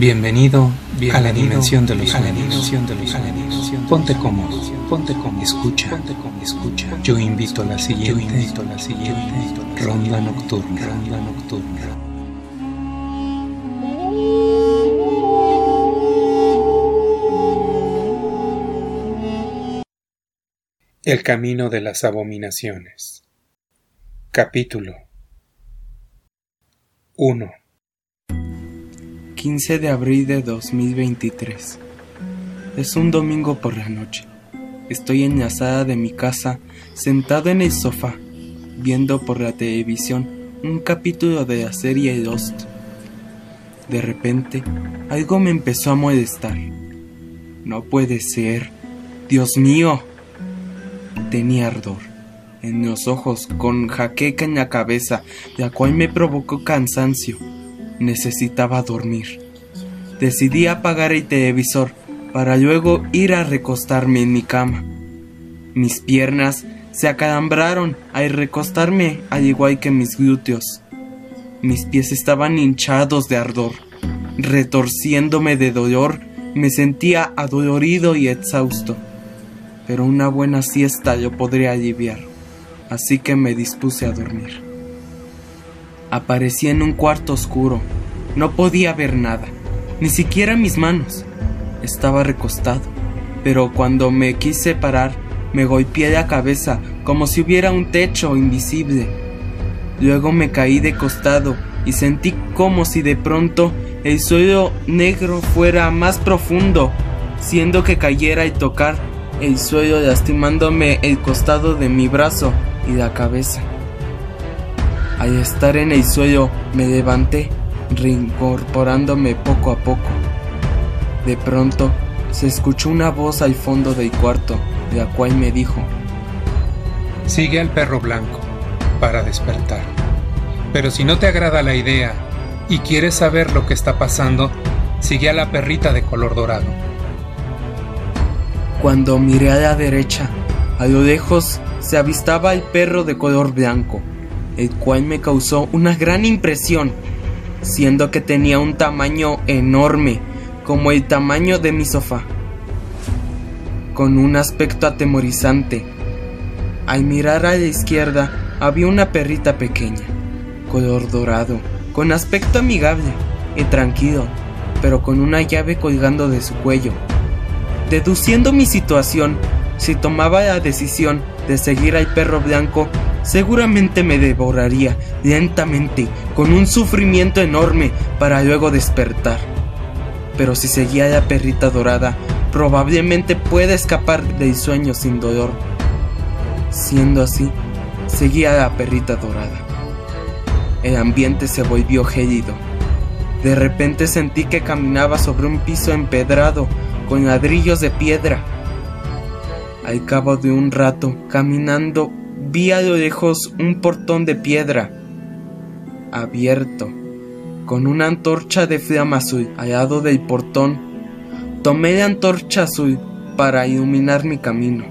Bienvenido, a la dimensión de los sueños. Ponte cómodo, ponte cómodo, escucha, ponte cómodo, escucha. Yo invito a la siguiente, yo invito a la siguiente ronda nocturna, ronda nocturna. El camino de las abominaciones. Capítulo 1 15 de abril de 2023. Es un domingo por la noche. Estoy en la sala de mi casa, sentado en el sofá, viendo por la televisión un capítulo de la serie Lost. De repente, algo me empezó a molestar. No puede ser. Dios mío. Tenía ardor en los ojos, con jaqueca en la cabeza, la cual me provocó cansancio necesitaba dormir. Decidí apagar el televisor para luego ir a recostarme en mi cama. Mis piernas se acalambraron al recostarme al igual que mis glúteos. Mis pies estaban hinchados de ardor. Retorciéndome de dolor, me sentía adolorido y exhausto. Pero una buena siesta lo podría aliviar, así que me dispuse a dormir. Aparecí en un cuarto oscuro. No podía ver nada, ni siquiera mis manos. Estaba recostado, pero cuando me quise parar, me golpeé la cabeza como si hubiera un techo invisible. Luego me caí de costado y sentí como si de pronto el suelo negro fuera más profundo, siendo que cayera y tocar el suelo lastimándome el costado de mi brazo y la cabeza. Al estar en el suelo me levanté, reincorporándome poco a poco. De pronto se escuchó una voz al fondo del cuarto, la cual me dijo, Sigue al perro blanco para despertar. Pero si no te agrada la idea y quieres saber lo que está pasando, sigue a la perrita de color dorado. Cuando miré a la derecha, a lo lejos se avistaba el perro de color blanco el cual me causó una gran impresión, siendo que tenía un tamaño enorme, como el tamaño de mi sofá, con un aspecto atemorizante. Al mirar a la izquierda había una perrita pequeña, color dorado, con aspecto amigable y tranquilo, pero con una llave colgando de su cuello. Deduciendo mi situación, si tomaba la decisión de seguir al perro blanco, seguramente me devoraría lentamente con un sufrimiento enorme para luego despertar. Pero si seguía la perrita dorada, probablemente pueda escapar del sueño sin dolor. Siendo así, seguía la perrita dorada. El ambiente se volvió gélido. De repente sentí que caminaba sobre un piso empedrado con ladrillos de piedra. Al cabo de un rato, caminando vi a lo lejos un portón de piedra abierto, con una antorcha de flama azul al lado del portón. Tomé la antorcha azul para iluminar mi camino.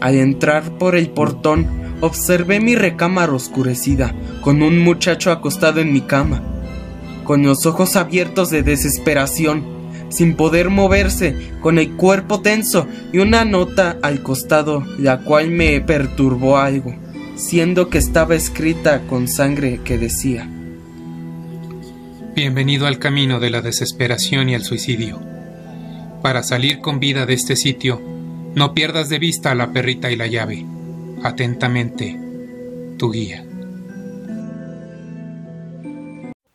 Al entrar por el portón, observé mi recámara oscurecida, con un muchacho acostado en mi cama, con los ojos abiertos de desesperación sin poder moverse, con el cuerpo tenso y una nota al costado, la cual me perturbó algo, siendo que estaba escrita con sangre que decía Bienvenido al camino de la desesperación y el suicidio. Para salir con vida de este sitio, no pierdas de vista a la perrita y la llave. Atentamente, tu guía.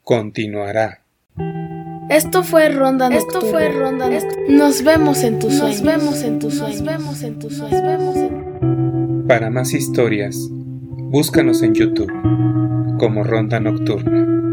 Continuará. Esto fue Ronda Nocturna. Esto fue Ronda Nos vemos en tus sueños. Nos vemos en tus sueños. Nos vemos en tus sueños. Para más historias, búscanos en YouTube como Ronda Nocturna.